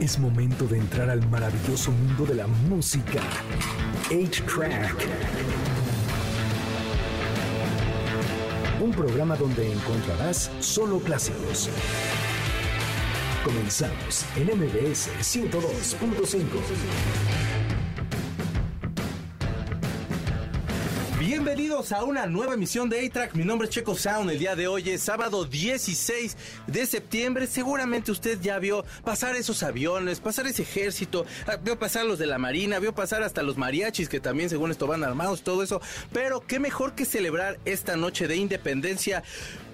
Es momento de entrar al maravilloso mundo de la música. 8-Track. Un programa donde encontrarás solo clásicos. Comenzamos en MBS 102.5. Bienvenidos a una nueva emisión de A-Track. Mi nombre es Checo Sound. El día de hoy es sábado 16 de septiembre. Seguramente usted ya vio pasar esos aviones, pasar ese ejército, ah, vio pasar los de la Marina, vio pasar hasta los mariachis que también según esto van armados, todo eso. Pero qué mejor que celebrar esta noche de independencia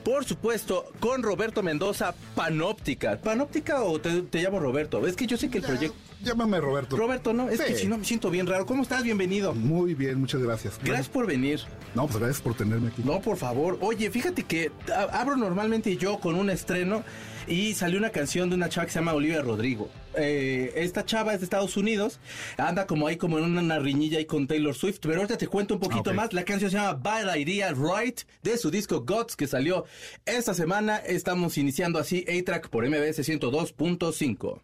por supuesto, con Roberto Mendoza, Panóptica. ¿Panóptica o te, te llamo Roberto? Es que yo sé que el proyecto... Llámame Roberto. Roberto, ¿no? Es Sí. que si no me siento bien raro. ¿Cómo estás? Bienvenido. Muy bien, muchas gracias. Gracias por venir. No, pues gracias por tenerme aquí. No, por favor. Oye, fíjate que abro normalmente yo con un estreno y salió una canción de una chava que se llama Olivia Rodrigo. Eh, esta chava es de Estados Unidos, anda como ahí como en una riñilla ahí con Taylor Swift, pero ahorita te cuento un poquito más. La canción se llama Bad Idea Right de su disco Gods que salió esta semana. Estamos iniciando así A-Track por MBS 102.5.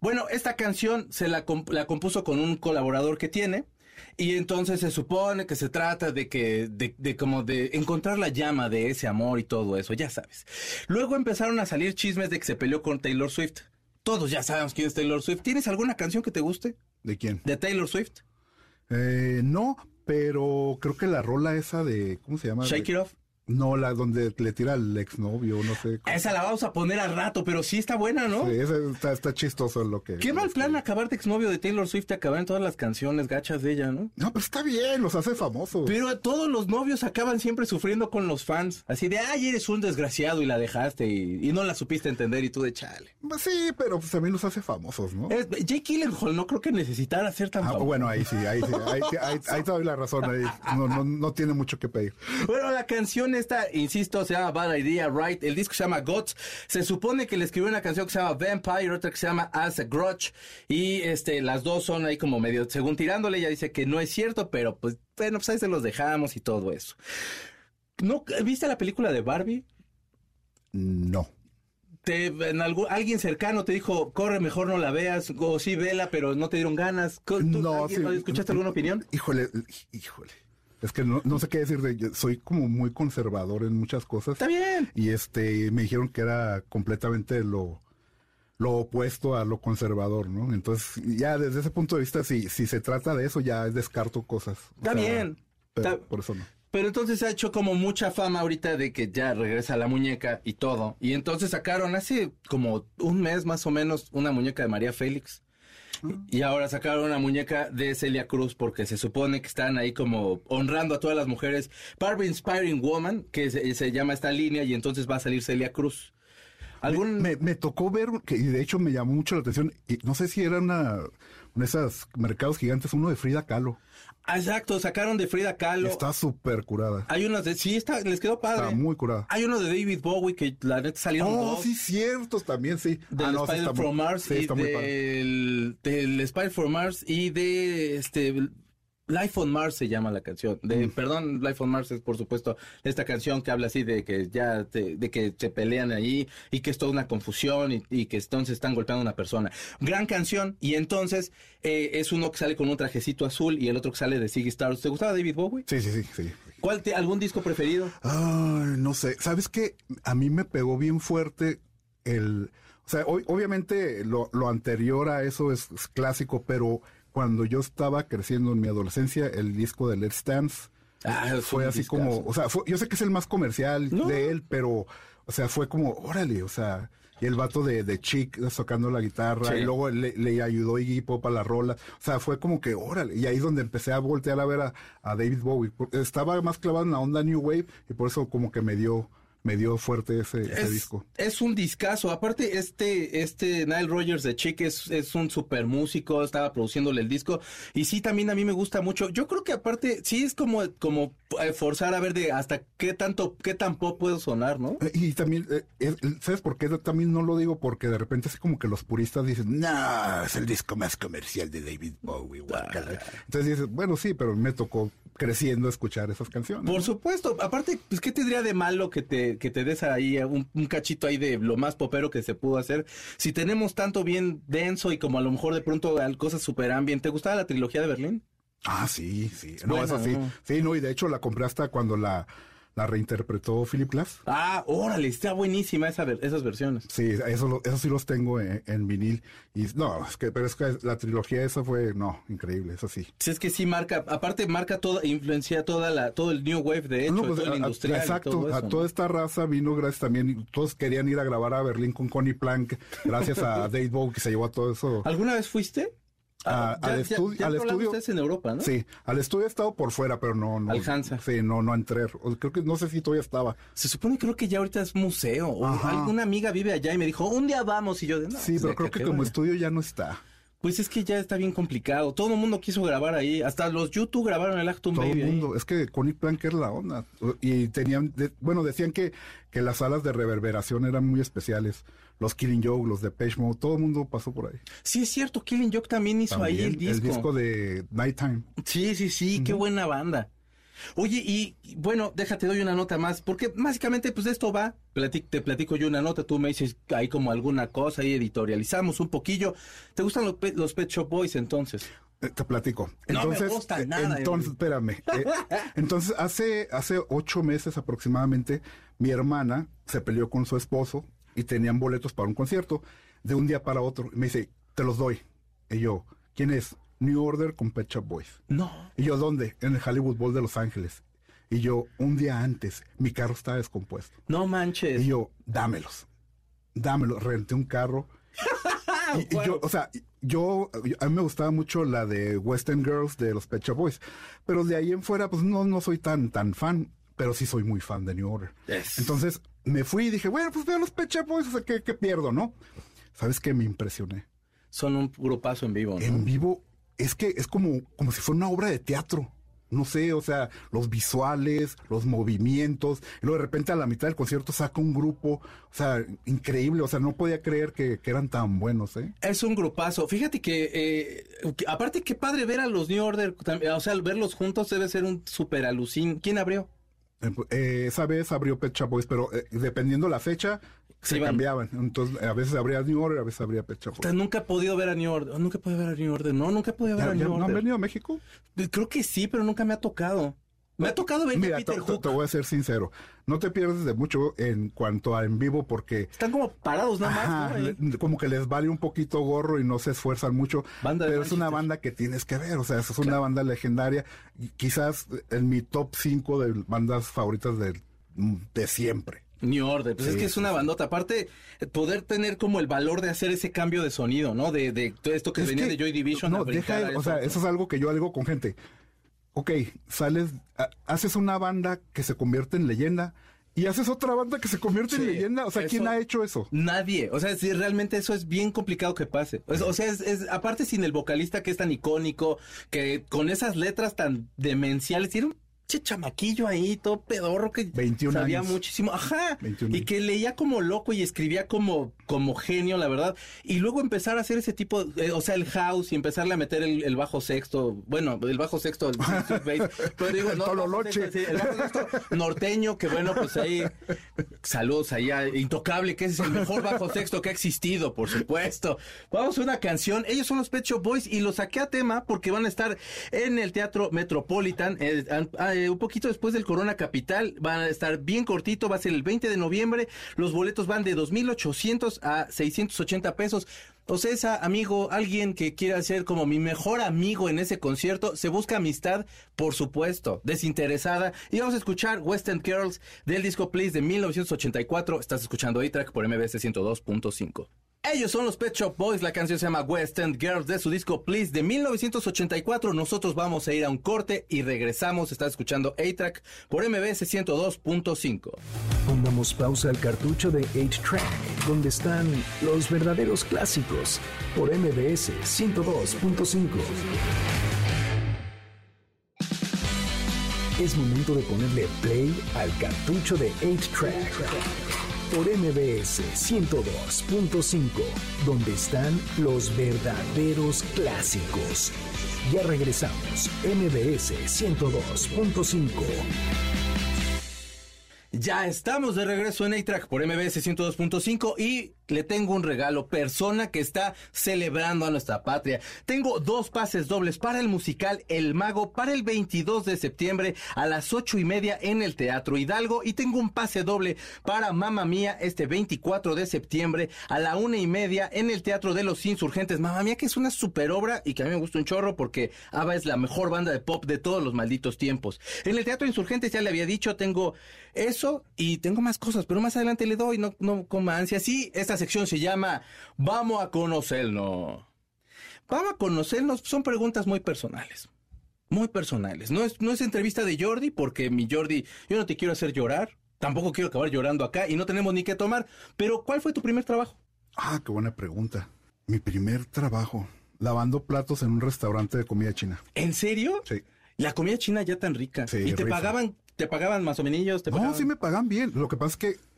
Bueno, esta canción se la, comp- la compuso con un colaborador que tiene. Y entonces se supone que se trata de que, de, de como de encontrar la llama de ese amor y todo eso, ya sabes. Luego empezaron a salir chismes de que se peleó con Taylor Swift. Todos ya sabemos quién es Taylor Swift. ¿Tienes alguna canción que te guste ¿De quién? de Taylor Swift? Eh, no, pero creo que la rola esa de. ¿Cómo se llama? Shake It Off. No, la donde le tira al exnovio, no sé. cómo- Esa la vamos a poner al rato, pero sí está buena, ¿no? Sí, esa está, está chistoso lo que. Qué mal lo plan que- acabar de exnovio de Taylor Swift y acabar en todas las canciones gachas de ella, ¿no? No, pero está bien, los hace famosos. Pero todos los novios acaban siempre sufriendo con los fans. Así de, ay, eres un desgraciado y la dejaste y, y no la supiste entender y tú de chale. Pues sí, pero pues también los hace famosos, ¿no? Es- Jake Gyllenhaal no creo que necesitara ser tan Ah, famoso. bueno, ahí sí, ahí sí, ahí, ahí, ahí te doy la razón, ahí no, no, no tiene mucho que pedir. Bueno, la canción esta, insisto, se llama Bad Idea, Right. El disco se llama Gods. Se supone que le escribió una canción que se llama Vampire, otra que se llama As a Grudge. Y este, las dos son ahí como medio, según tirándole, ella dice que no es cierto, pero pues, bueno, pues ahí se los dejamos y todo eso. ¿No, ¿Viste la película de Barbie? No. te, en algún, alguien cercano te dijo, corre, mejor no la veas, o sí, vela, pero no te dieron ganas. ¿Tú- No, alguien- sí. ¿Escuchaste alguna opinión? Híjole, híjole. Es que no, no sé qué decir de yo soy como muy conservador en muchas cosas. Está bien. Y este me dijeron que era completamente lo, lo opuesto a lo conservador, ¿no? Entonces, ya desde ese punto de vista, si, si se trata de eso, ya descarto cosas. O Está bien. pero Está- por eso no. Pero entonces se ha hecho como mucha fama ahorita de que ya regresa la muñeca y todo. Y entonces sacaron hace como un mes más o menos una muñeca de María Félix. Y ahora sacaron una muñeca de Celia Cruz porque se supone que están ahí como honrando a todas las mujeres. Barbie Inspiring Woman, que se, llama esta línea, y entonces va a salir Celia Cruz. ¿Algún, Me, tocó ver, que y de hecho me llamó mucho la atención, y no sé si era una, una de esas mercados gigantes, uno de Frida Kahlo. Ah, Exacto, sacaron de Frida Kahlo. Está súper curada. Hay unos de. Sí, está, les quedó padre. Está muy curada. Hay uno de David Bowie que la neta salieron Oh, dos. sí, ciertos también, sí. Del Ah, no, sí Spider muy- from Mars sí, y del, del Spider from Mars y de este Life on Mars se llama la canción. De, Mm. Perdón, Life on Mars es por supuesto esta canción que habla así de que ya te- de que se pelean allí y que es toda una confusión y, y que entonces están golpeando a una persona. Gran canción y entonces eh, es uno que sale con un trajecito azul y el otro que sale de Ziggy Stardust. ¿Te gustaba David Bowie? Sí, sí, sí, sí. ¿Cuál te, algún disco preferido? Ay, no sé. ¿Sabes qué? A mí me pegó bien fuerte el... O sea, ob- obviamente lo, lo anterior a eso es, es clásico, pero cuando yo estaba creciendo en mi adolescencia, el disco de Let's Dance Ah, fue así discazo. como... O sea, fue- yo sé que es el más comercial No. de él, pero... O sea, fue como, órale, o sea... Y el vato de, de Chic tocando la guitarra, Sí. y luego le, le ayudó Iggy Pop a la rola. O sea, fue como que, órale. Y ahí es donde empecé a voltear a ver a, a David Bowie. porque Estaba más clavado en la onda New Wave y por eso como que me dio, me dio fuerte ese, ese es, disco. es un discazo. Aparte, este, este Nile Rogers de Chick es, es un super músico, estaba produciéndole el disco. Y sí, también a mí me gusta mucho. Yo creo que aparte, sí es como, como eh, forzar a ver de hasta qué tanto, qué tan pop puedo sonar, ¿no? Eh, Y también, eh, es- ¿sabes por qué también no lo digo? Porque de repente así como que los puristas dicen, no, es el disco más comercial de David Bowie. guácala". Entonces dices, bueno, sí, pero me tocó creciendo escuchar esas canciones. Por supuesto. Aparte, pues, ¿qué tendría de malo que te que, que te des ahí un, un cachito ahí de lo más popero que se pudo hacer. Si tenemos tanto bien denso y como a lo mejor de pronto cosas super ambient, ¿te gustaba la trilogía de Berlín? Ah, sí, sí. No, Bueno, eso sí. no. Sí, no, y de hecho la compré hasta cuando la, la reinterpretó Philip Glass. Ah, órale, está buenísima esa, esas versiones. Sí, eso, lo- eso sí los tengo en, en vinil. Y no, es que, pero es que la trilogía esa fue, no, increíble, eso sí. Sí, es que sí marca, aparte marca toda, influencia toda la, todo el New Wave de hecho, No, pues, todo el a- a- industrial. exacto, todo eso, a ¿no? toda esta raza vino gracias también, todos querían ir a grabar a Berlín con Connie Plank, gracias a Dave Bowie que se llevó a todo eso. ¿Alguna vez fuiste? A- Ah, ya- al estudio- ya al hablaste estudio- ustedes en Europa, ¿no? Sí, al estudio he estado por fuera, pero no, no. Al Hansa. Sí, no, no entré. O- Creo que no sé si todavía estaba. Se supone creo que ya ahorita es museo. O Ajá. alguna amiga vive allá y me dijo, un día vamos. Y yo, de, no, Sí, pues, pero creo que como vaya. estudio ya no está. Pues es que ya está bien complicado. Todo el mundo quiso grabar ahí. Hasta los YouTube grabaron el Actum Todo Baby el ahí. mundo. Es que Connie Plank era la onda. Y tenían, de- bueno, decían que, que las salas de reverberación eran muy especiales. Los Killing Joke, los de Mode, todo el mundo pasó por ahí. Sí, es cierto. Killing Joke también hizo ahí el disco. El disco de Nighttime. Sí, sí, sí. Qué buena banda. Oye, y y, bueno, déjate, doy una nota más, porque básicamente pues de esto va, te platico yo una nota, tú me dices ahí como alguna cosa, ahí editorializamos un poquillo. ¿Te gustan los, Pet- los Pet Shop Boys entonces? Eh, Te platico. No me Entonces, gusta eh, nada, entonces, espérame. Eh, entonces, hace, hace ocho meses aproximadamente, mi hermana se peleó con su esposo y tenían boletos para un concierto de un día para otro. Y me dice, te los doy. Y yo, ¿quién es? New Order con Pet Shop Boys. No. Y yo, ¿dónde? En el Hollywood Bowl de Los Ángeles. Y yo, un día antes, mi carro estaba descompuesto. No manches. Y yo, dámelos. Dámelos. Renté un carro. Y, y yo, o sea, yo, a mí me gustaba mucho la de Western Girls de los Pet Shop Boys. Pero de ahí en fuera, pues no, no soy tan, tan fan. Pero sí soy muy fan de New Order. Yes. Entonces me fui y dije, bueno, pues veo los Pet Shop Boys, o sea, ¿qué, qué pierdo, no? ¿Sabes qué? Me impresioné. Son un grupazo en vivo, ¿no? En vivo, es que es como, como si fuera una obra de teatro. No sé, o sea, los visuales, los movimientos, y luego de repente a la mitad del concierto saca un grupo, o sea, increíble, o sea, no podía creer que, que eran tan buenos, ¿eh? Es un grupazo. Fíjate que, eh, que- aparte, qué padre ver a los New Order, también, o sea, verlos juntos debe ser un super alucín. ¿Quién abrió? Eh, eh, esa vez abrió Pet Shop Boys, pero eh, dependiendo la fecha, Se cambiaban. Entonces, a veces abría New Order, a veces abría Pet Shop nunca he podido ver a New Order. Nunca he podido ver a New Order. No, nunca he podido ver ¿Ya- a New ¿No han Order. venido a México? Creo que sí, pero nunca me ha tocado. Me ha tocado ver a Mira, Peter te, te- Hook. te voy a ser sincero, no te pierdes de mucho en cuanto a en vivo porque Están como parados nada más, Ajá, ¿no? Como que les vale un poquito gorro y no se esfuerzan mucho. Banda pero es una banda que tienes que ver, o sea, es una banda legendaria. y quizás en mi top 5 de bandas favoritas de, de siempre. New Order, pues es que es una bandota. Aparte, poder tener como el valor de hacer ese cambio de sonido, ¿no? De, de todo esto que Es venía que- de Joy Division. No, deja, o sea, eso es algo que yo digo con gente. Ok, sales, ha- haces una banda que se convierte en leyenda y haces otra banda que se convierte en leyenda. O sea, ¿quién ha hecho eso? Nadie. O sea, si realmente eso es bien complicado que pase. O sea, o sea, es, es- aparte sin el vocalista que es tan icónico, que con esas letras tan demenciales, tiene un che chamaquillo ahí, todo pedorro que 21 sabía años. muchísimo. Ajá. 21 y que leía como loco y escribía como, como genio, la verdad. Y luego empezar a hacer ese tipo, eh, o sea, el house y empezarle a meter el, el bajo sexto. Bueno, el bajo sexto, el, pero digo, no, sexto, sí, el bajo sexto norteño, que bueno, pues ahí, saludos allá, Intocable, que ese es el mejor bajo sexto que ha existido, por supuesto. Vamos a una canción, ellos son los Pet Shop Boys y los saqué a tema porque van a estar en el Teatro Metropolitan, eh, ah, eh, un poquito después del Corona Capital, van a estar bien cortito, va a ser el 20 de noviembre, los boletos van de 2.800 a 680 pesos. O sea, amigo, alguien que quiera ser como mi mejor amigo en ese concierto, se busca amistad, por supuesto, desinteresada. Y vamos a escuchar Western Girls del disco Please de 1984. Estás escuchando A-Track por MBS 102.5. Ellos son los Pet Shop Boys, la canción se llama West End Girls de su disco Please de 1984. Nosotros vamos a ir a un corte y regresamos. Estás escuchando A-Track por MBS 102.5. Pongamos pausa al cartucho de 8-Track, donde están los verdaderos clásicos, por MBS 102.5. Es momento de ponerle play al cartucho de 8-Track, por MBS 102.5, donde están los verdaderos clásicos. Ya regresamos, MBS 102.5. Ya estamos de regreso en A-Track por MBS 102.5 y le tengo un regalo, persona que está celebrando a nuestra patria. Tengo dos pases dobles para el musical El Mago para el 22 de septiembre a las ocho y media en el Teatro Hidalgo y tengo un pase doble para Mamma Mía este 24 de septiembre a la una y media en el Teatro de los Insurgentes. Mamma Mía que es una super obra y que a mí me gusta un chorro porque ABBA es la mejor banda de pop de todos los malditos tiempos. En el Teatro Insurgentes ya le había dicho, tengo eso y tengo más cosas, pero más adelante le doy, no, no coma ansia. Sí, esta sección se llama Vamos a conocernos. Vamos a conocernos, son preguntas muy personales. Muy personales. No es, no es entrevista de Jordi, porque mi Jordi, yo no te quiero hacer llorar, tampoco quiero acabar llorando acá y no tenemos ni qué tomar. Pero, ¿cuál fue tu primer trabajo? Ah, qué buena pregunta. Mi primer trabajo, lavando platos en un restaurante de comida china. ¿En serio? Sí. La comida china ya tan rica. Sí, ¿Y te rifa. pagaban, te pagaban más o menos? ¿Te No, sí me pagan bien. Lo que pasa es que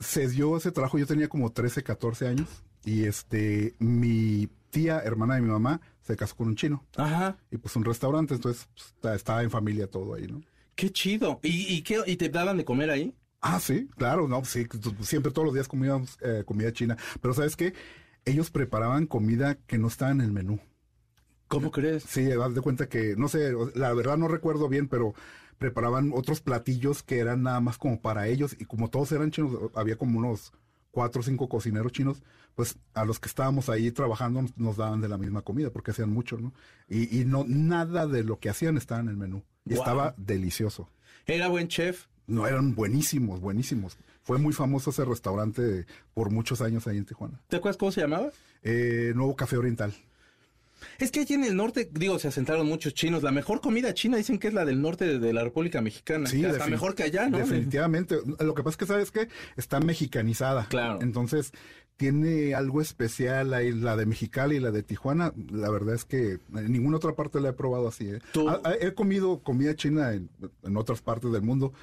se dio ese trabajo, yo tenía como 13, 14 años. Y este, mi tía, hermana de mi mamá, se casó con un chino. Ajá. Y pues un restaurante, entonces pues, estaba en familia todo ahí, ¿no? Qué chido. ¿Y, y, qué, ¿Y te daban de comer ahí? Ah, sí, claro, no, sí, tu- siempre todos los días comíamos eh, comida china. Pero ¿sabes qué? Ellos preparaban comida que no estaba en el menú. ¿Cómo crees? Sí, haz de cuenta que, no sé, la verdad no recuerdo bien, pero preparaban otros platillos que eran nada más como para ellos y como todos eran chinos, había como unos cuatro o cinco cocineros chinos, pues a los que estábamos ahí trabajando nos, daban de la misma comida porque hacían mucho, ¿no? Y, y no, nada de lo que hacían estaba en el menú. Y Wow. estaba delicioso. ¿Era buen chef? No, eran buenísimos, buenísimos. Fue muy famoso ese restaurante por muchos años ahí en Tijuana. ¿Te acuerdas cómo se llamaba? Eh, Nuevo Café Oriental. Es que allí en el norte, digo, se asentaron muchos chinos. La mejor comida china dicen que es la del norte de, de la República Mexicana. Sí, que hasta mejor que allá, ¿no? Definitivamente. Lo que pasa es que, ¿sabes qué? Está mexicanizada. Claro. Entonces, tiene algo especial ahí, la de Mexicali y la de Tijuana. La verdad es que en ninguna otra parte la he probado así. ¿eh? Ah, ah, He comido comida china en, en otras partes del mundo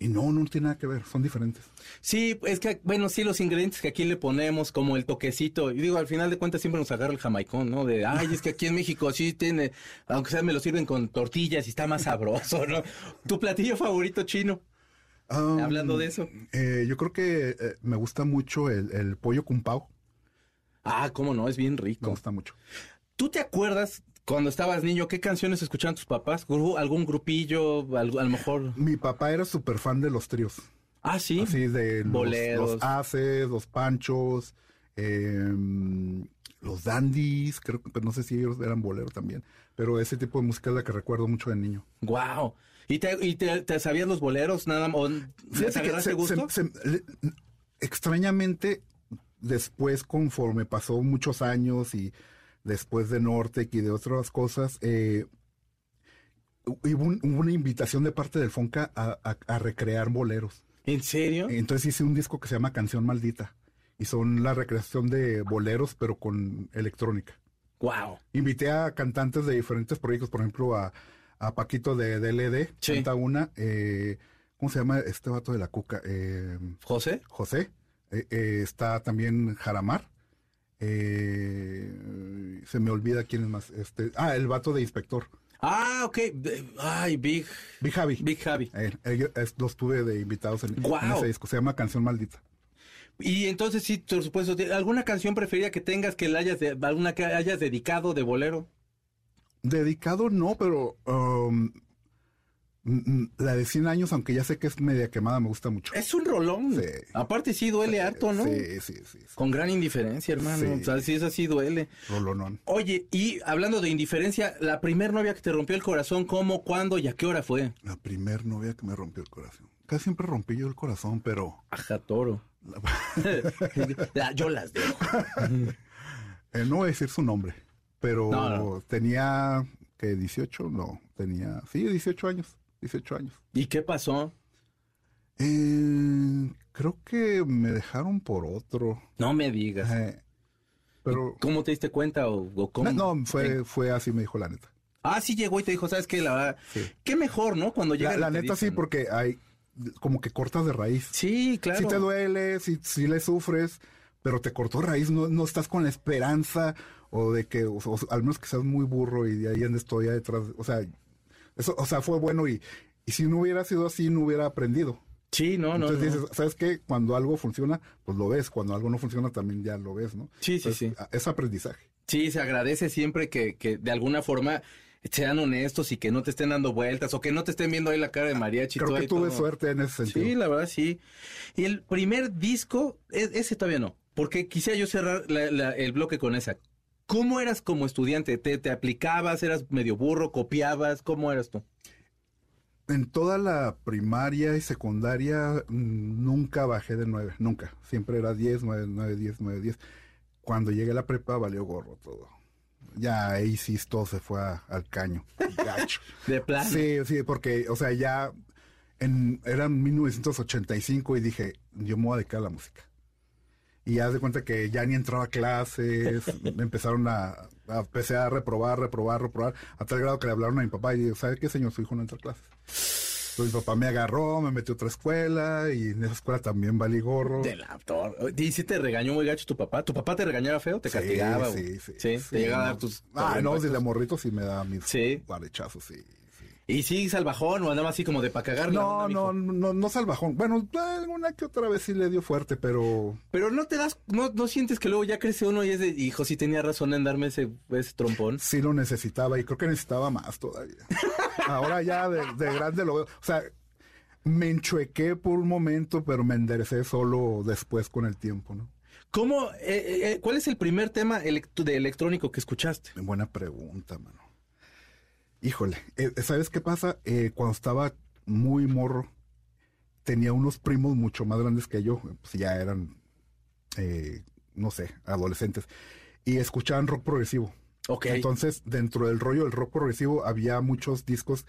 y no, no tiene nada que ver. Son diferentes. Sí, es que, bueno, sí, los ingredientes que aquí le ponemos, como el toquecito, y digo, al final de cuentas siempre nos agarra el jamaicón, ¿no? De, ay, es que aquí en México sí tiene, aunque sea me lo sirven con tortillas y está más sabroso, ¿no? ¿Tu platillo favorito chino? Hablando de eso. eh, yo creo que eh, me gusta mucho el, el pollo con pau. Ah, cómo no, es bien Me rico. gusta mucho. ¿Tú te acuerdas cuando estabas niño qué canciones escuchaban tus papás? ¿Gru- ¿Algún grupillo? A lo mejor. Mi papá era súper fan de los tríos. Ah, sí. Así de los, Boleros. los haces, los panchos, em, los dandies, creo que no sé si ellos eran boleros también, pero ese tipo de música es la que recuerdo mucho de niño. Wow. ¿Y te, y te, te sabías los boleros nada más? ¿O ¿Les Fíjate que agarraste se- gusto? se- se- le- extrañamente, después, conforme pasó muchos años y después de Nortec y de otras cosas, eh, hubo, un- hubo una invitación de parte del Fonca a, a- a recrear boleros. ¿En serio? Entonces hice un disco que se llama Canción Maldita. Y son la recreación de boleros, pero con electrónica. Wow. Invité a cantantes de diferentes proyectos, por ejemplo, a, a Paquito de DLD, Sí. canta una. eh, ¿Cómo se llama este vato de la cuca? Eh, ¿José? José. Eh, está también Jaramar. Eh, se me olvida quién es más. Este, ah, el vato de Inspector. Ah, ok. Ay, Big. Big Javi. Big Javi. Eh, ellos- los tuve de invitados en, en Guau. ese disco. Se llama Canción Maldita. Y entonces sí, por supuesto, ¿te- ¿alguna canción preferida que tengas que la hayas, de- alguna que hayas dedicado de bolero? Dedicado no, pero um, la de 100 años, aunque ya sé que es media quemada, me gusta mucho. Es un rolón. Sí. Aparte sí duele harto, ¿no? Sí, sí, sí. sí. Con gran indiferencia, hermano. Sí. O sea, sí, eso sí duele. Rolonón. Oye, y hablando de indiferencia, la primer novia que te rompió el corazón, ¿cómo, cuándo y a qué hora fue? La primer novia que me rompió el corazón. Casi siempre rompí yo el corazón, pero Ajá, toro. La- yo las dejo. eh, no voy a decir su nombre. Pero No, no. tenía, que 18, no, tenía, sí, 18 años, 18 años. ¿Y qué pasó? Eh, creo que me dejaron por otro. No me digas. eh, pero, ¿Cómo te diste cuenta o, o cómo? no, fue, fue así, me dijo la neta. Ah, sí llegó y te dijo, ¿sabes qué? La Sí. qué mejor, ¿no? Cuando llega La, la neta sí, porque hay como que cortas de raíz. Sí, claro. Sí te duele, sí, sí le sufres, pero te cortó raíz, no, no estás con la esperanza o de que, o, o al menos que seas muy burro y de ahí andes todavía detrás. O sea, eso, o sea, fue bueno y, y si no hubiera sido así, no hubiera aprendido. Sí, no, no. Entonces no. dices, ¿sabes qué? Cuando algo funciona, pues lo ves. Cuando algo no funciona, también ya lo ves, ¿no? Sí, sí, Entonces, sí. Es aprendizaje. Sí, se agradece siempre que, que de alguna forma sean honestos y que no te estén dando vueltas o que no te estén viendo ahí la cara de mariachi. Creo que tuve todo. suerte en ese sentido. Sí, la verdad sí. Y el primer disco, e- ese todavía no, porque quisiera yo cerrar la- la- el bloque con esa. ¿Cómo eras como estudiante? ¿Te, ¿Te aplicabas? ¿Eras medio burro? ¿Copiabas? ¿Cómo eras tú? En toda la primaria y secundaria mm, nunca bajé de 9, nunca. Siempre era 10, 9, 9, 10, 9, 10. Cuando llegué a la prepa valió gorro todo. Ya ahí sí todo se fue a- al caño. Gacho. De plan. Sí, sí, porque, o sea, ya en, era 1985 y dije, yo me voy a dedicar a la música. Y haz de cuenta que ya ni entraba a clases, me empezaron a, a- empecé a reprobar, reprobar, reprobar, a tal grado que le hablaron a mi papá y digo, ¿sabe qué, señor? Su hijo no entra a clases. Entonces mi papá me agarró, me metió a otra escuela y en esa escuela también valí gorro. De la tor- ¿Y si te regañó muy gacho tu papá? ¿Tu papá te regañaba feo? ¿Te Sí, castigaba? Sí, sí, Sí, sí, te llegaba a no. dar tus... Ah, no, si de morrito sí me da mis Sí. sí. ¿Y sí salvajón o andaba así como de pa' cagar No, no, no, no salvajón. Bueno, alguna que otra vez sí le dio fuerte, pero Pero no te das, no, no sientes que luego ya crece uno y es de, hijo, sí tenía razón en darme ese, ese trompón. sí lo necesitaba y creo que necesitaba más todavía. Ahora ya de, de grande lo veo. O sea, me enchuequé por un momento, pero me enderecé solo después con el tiempo, ¿no? ¿Cómo, eh, eh, cuál es el primer tema elect- de electrónico que escuchaste? Buena pregunta, mano. Híjole, eh, ¿sabes qué pasa? Eh, cuando estaba muy morro, tenía unos primos mucho más grandes que yo, pues ya eran, eh, no sé, adolescentes, y escuchaban rock progresivo. Ok. Entonces, dentro del rollo del rock progresivo había muchos discos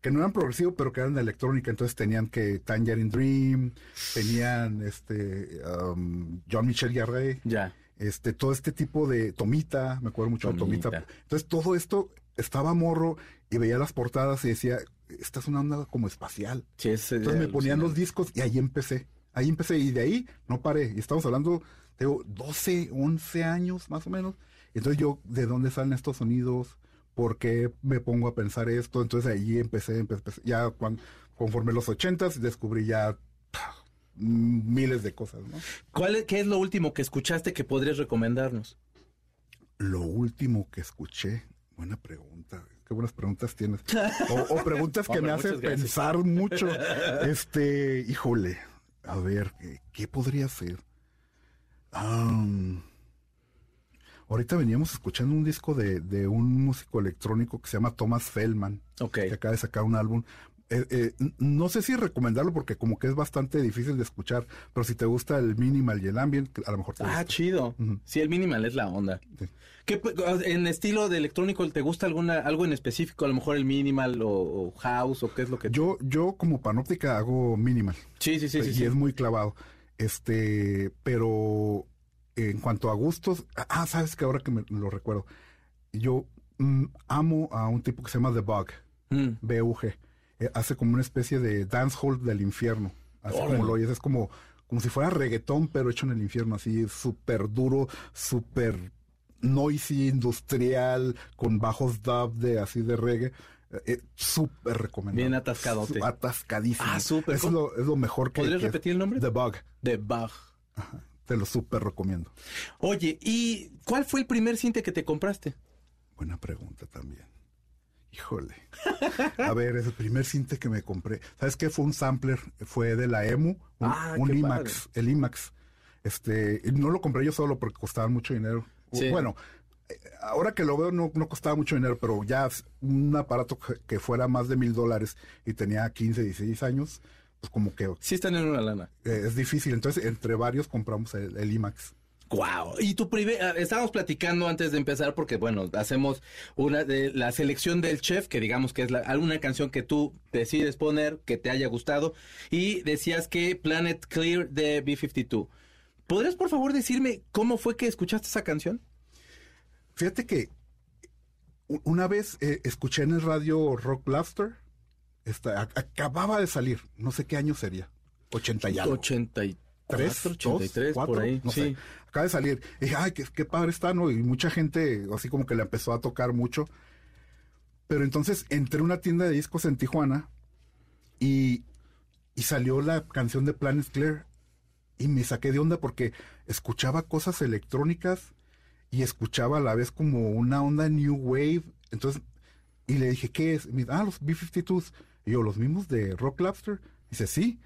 que no eran progresivos, pero que eran de electrónica. Entonces tenían que Tangerine Dream, tenían este um, John Michel Jarre, ya. este, todo este tipo de Tomita, me acuerdo mucho Tomita. de Tomita. Entonces todo esto estaba morro y veía las portadas y decía, esta es una onda como espacial. Sí, es, Entonces me ponían los discos y ahí empecé. Ahí empecé y de ahí no paré. Y estamos hablando de 12, 11 años más o menos. Entonces yo, ¿de dónde salen estos sonidos? ¿Por qué me pongo a pensar esto? Entonces ahí empecé, empe- empecé. ya cuan- conforme los ochentas descubrí ya pah, miles de cosas, ¿no? ¿Cuál es, ¿Qué es lo último que escuchaste que podrías recomendarnos? Lo último que escuché, buena pregunta, qué buenas preguntas tienes. O, o preguntas que Hombre, me hacen pensar mucho. Este, híjole, a ver, ¿qué, qué podría ser? Am, ahorita veníamos escuchando un disco de, de un músico electrónico que se llama Thomas Feldman, Ok. que acaba de sacar un álbum. Eh, eh, no sé si recomendarlo porque como que es bastante difícil de escuchar, pero si te gusta el minimal y el ambient, a lo mejor te Ah, gusta. chido. Sí, el minimal es la onda. Sí. ¿Qué, en estilo de electrónico, ¿te gusta alguna algo en específico? A lo mejor el minimal o, o house o qué es lo que... Yo, yo como panóptica hago minimal. Sí, sí, sí, sí. y sí. es muy clavado. Este, pero en cuanto a gustos, ah, sabes que ahora que me lo recuerdo, yo mm, amo a un tipo que se llama The Bug, Mm. B-U-G. Eh, hace como una especie de dancehall del infierno. Así Órale. como lo oyes, es como, como si fuera reggaetón, pero hecho en el infierno, así súper duro, súper noisy, industrial, con bajos dub de así de reggae. Eh, eh, súper recomendable. Bien atascadote. Atascadísimo. Ah, súper. Es lo, es lo mejor que. ¿Podrías que- repetir el nombre? The Bug. De Bach. Te lo súper recomiendo. Oye, ¿y cuál fue el primer cinte que te compraste? Buena pregunta también. Híjole. A ver, es el primer cinte que me compré. ¿Sabes qué? Fue un sampler, fue de la EMU, un, Ah, un IMAX, el IMAX. Este, no lo compré yo solo porque costaba mucho dinero. Sí. Bueno, eh, ahora que lo veo no, no costaba mucho dinero, pero ya un aparato que, que fuera más de mil dólares y tenía 15, 16 años, pues como que Sí están en una lana. eh, es difícil. Entonces, entre varios compramos el, el IMAX. Wow. Y tu primer, ah, estábamos platicando antes de empezar porque bueno, hacemos una de la selección del chef, que digamos que es la, alguna canción que tú decides poner que te haya gustado y decías que Planet Clear de B52. ¿Podrías por favor decirme cómo fue que escuchaste esa canción? Fíjate que una vez eh, escuché en el radio Rock Blaster, esta, acababa de salir, no sé qué año sería, 80 y algo. 83, Tres, 83 dos, cuatro, por ahí. no sí. sé. Acaba de salir. Y dije, ay, qué, qué padre está, ¿no? Y mucha gente así como que le empezó a tocar mucho. Pero entonces entré a una tienda de discos en Tijuana y, y salió la canción de Planet Clear y me saqué de onda porque escuchaba cosas electrónicas y escuchaba a la vez como una onda New Wave. Entonces, y le dije, ¿qué es? Me dice, ah, los B-52s. Y yo, ¿los mismos de Rock Lobster? Dice, sí.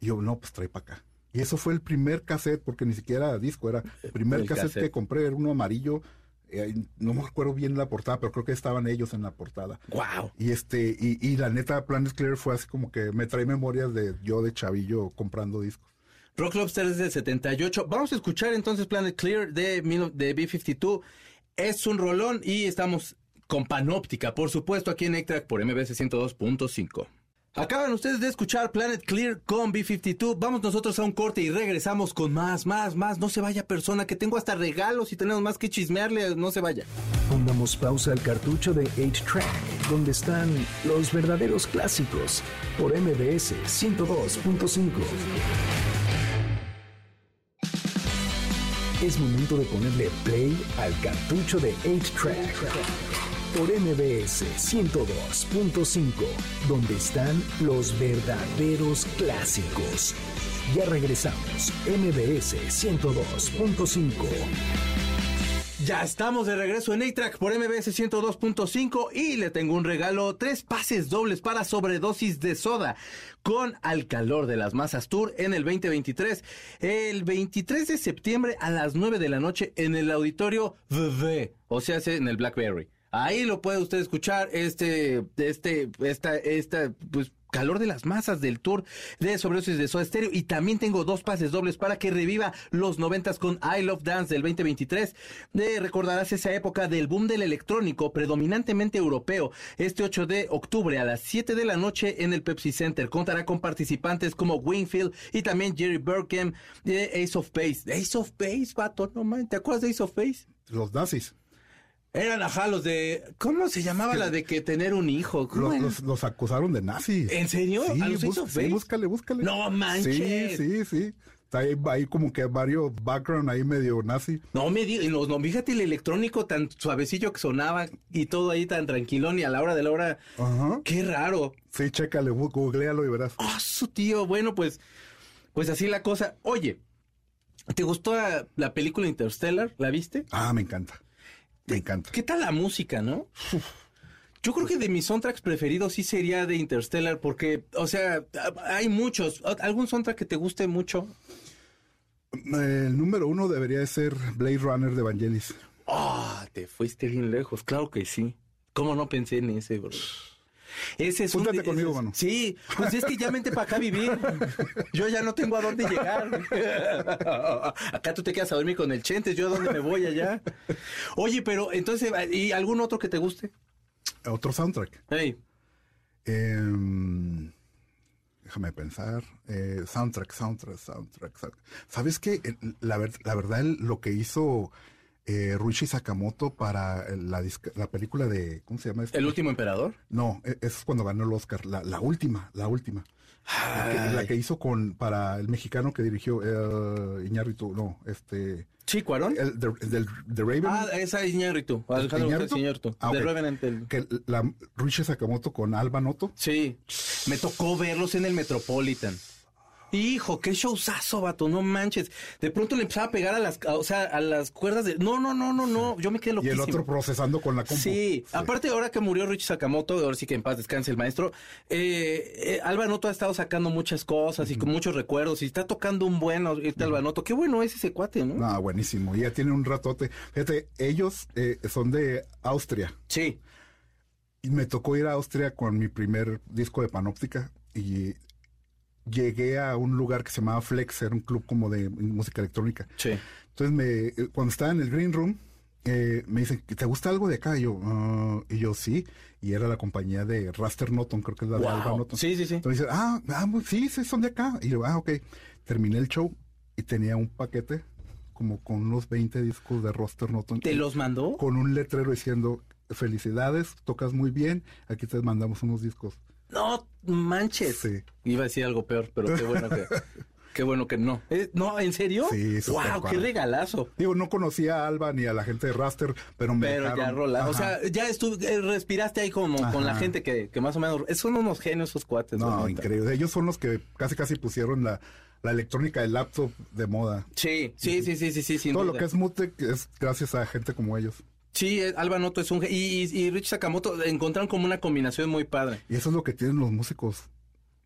Y yo, no, pues trae para acá. Y eso fue el primer cassette, porque ni siquiera disco, era el primer El cassette, cassette. que compré, era uno amarillo. eh, no me acuerdo bien la portada, pero creo que estaban ellos en la portada. Wow. Y este, y, y la neta, Planet Clear fue así como que me trae memorias de yo de chavillo comprando discos. Rock Lobster es del 78. Vamos a escuchar entonces Planet Clear de, de B-52. Es un rolón y estamos con Panóptica, por supuesto, aquí en Ectrack por MBS 102.5. Acaban ustedes de escuchar Planet Clear con B-52. Vamos nosotros a un corte y regresamos con más, más, más. No se vaya persona, que tengo hasta regalos y tenemos más que chismearle. No se vaya. Pongamos pausa al cartucho de 8-Track, donde están los verdaderos clásicos, por MBS 102.5. Es momento de ponerle play al cartucho de 8-Track, por MBS 102.5, donde están los verdaderos clásicos. Ya regresamos, MBS 102.5. Ya estamos de regreso en A-Track por MBS 102.5 y le tengo un regalo, tres pases dobles para sobredosis de soda con Al Calor de las Masas Tour en el 2023, el 23 de septiembre a las 9 de la noche en el auditorio VV, o sea, en el Blackberry. Ahí lo puede usted escuchar, este, este, esta, esta, pues, calor de las masas del tour de sobredosis de Soda Stereo. Y también tengo dos pases dobles para que reviva los noventas con I Love Dance del 2023. De, recordarás esa época del boom del electrónico, predominantemente europeo. Este 8 de octubre a las 7 de la noche en el Pepsi Center. Contará con participantes como Wingfield y también Jerry Burkham de Ace of Base. Ace of Base, vato, no man. ¿Te acuerdas de Ace of Base? Los nazis. Eran ajá los de. ¿Cómo se llamaba la de que tener un hijo? Los, los acusaron de nazis. ¿En serio? Sí, ¿A los bus- of sí, búscale, búscale. No manches. Sí, sí, sí. Está ahí, ahí como que varios background ahí medio nazi. No me digas, no, no, fíjate el electrónico tan suavecillo que sonaba y todo ahí tan tranquilón y a la hora de la hora. Ajá. Qué raro. Sí, chécale, googlealo y verás. Ah, su tío. Bueno, pues, pues así la cosa. Oye, ¿te gustó la película Interstellar? ¿La viste? Ah, me encanta. Me encanta. ¿Qué tal la música, no? Yo creo que de mis soundtracks preferidos sí sería de Interstellar porque, o sea, hay muchos. ¿Algún soundtrack que te guste mucho? El número uno debería de ser Blade Runner de Vangelis. Ah, te fuiste bien lejos, claro que sí. ¿Cómo no pensé en ese, bro? Ese es un- Júntate conmigo, mano. Sí, pues es que ya vente para acá a vivir. Yo ya no tengo a dónde llegar. Acá tú te quedas a dormir con el Chentes, yo a dónde me voy allá. Oye, pero entonces, ¿y algún otro que te guste? Otro soundtrack. Hey, Em, déjame pensar. Eh, soundtrack, soundtrack, soundtrack, soundtrack. ¿Sabes qué? La, ver- la verdad, lo que hizo eh, Ruichi Sakamoto para el- la, la película de. ¿Cómo se llama? esta? ¿El último emperador? No, eso es cuando ganó el Oscar. La, la última, la última. La que, la Ay. que hizo con para el mexicano que dirigió eh, Iñárritu, no, este, Sí, Cuarón. el, the, del- The Raven. Ah, esa es Iñárritu. Alejandro Iñárritu. Ah, De. Revenant. el- que la Ruichi Sakamoto con Alba Noto. Sí, me tocó verlos en el Metropolitan. Hijo, qué showzazo, vato, no manches. De pronto le empezaba a pegar a las, o sea, a las cuerdas de... No, no, no, no, no, yo me quedé Y loquísimo. el otro procesando con la compu. Sí, aparte ahora que murió Richie Sakamoto, ahora sí que en paz descanse el maestro, eh, eh, Alba Noto ha estado sacando muchas cosas y con muchos recuerdos y está tocando un buen ahorita Alba Noto. Qué bueno es ese cuate, ¿no? No, buenísimo. Ya tiene un ratote. Fíjate, ellos eh, son de Austria. Sí. Y me tocó ir a Austria con mi primer disco de Panóptica. Y llegué a un lugar que se llamaba Flex, era un club como de música electrónica. Sí. Entonces, me, eh, cuando estaba en el Green Room, eh, me dicen, ¿te gusta algo de acá? Y yo, "Ah", y yo sí. Y era la compañía de Raster Norton, creo que es la de Wow. Alba Norton. Sí, sí, sí. Entonces dice, ah, ah, sí, sí, son de acá. Y yo, ah, ok. Terminé el show y tenía un paquete como con unos 20 discos de Roster Norton. ¿Te los mandó? Con un letrero diciendo, felicidades, tocas muy bien, aquí te mandamos unos discos. No manches. Sí. Iba a decir algo peor, pero qué bueno que... Qué bueno que no. Eh, no, ¿en serio? Sí, Wow, qué regalazo. Digo, no conocía a Alba ni a la gente de Raster, pero me Pero ya rola. O sea, ya eh, respiraste ahí como con la gente que, que más o menos. Son unos genios esos cuates. No, neta. increíble. Ellos son los que casi casi pusieron la, la electrónica del laptop de moda. Sí, sí, sí, sí, sí, sí, Todo lo que es Mutec es gracias a gente como ellos. Sí, eh, Alba Noto es un y, y, y Rich Sakamoto encontraron como una combinación muy padre. Y eso es lo que tienen los músicos.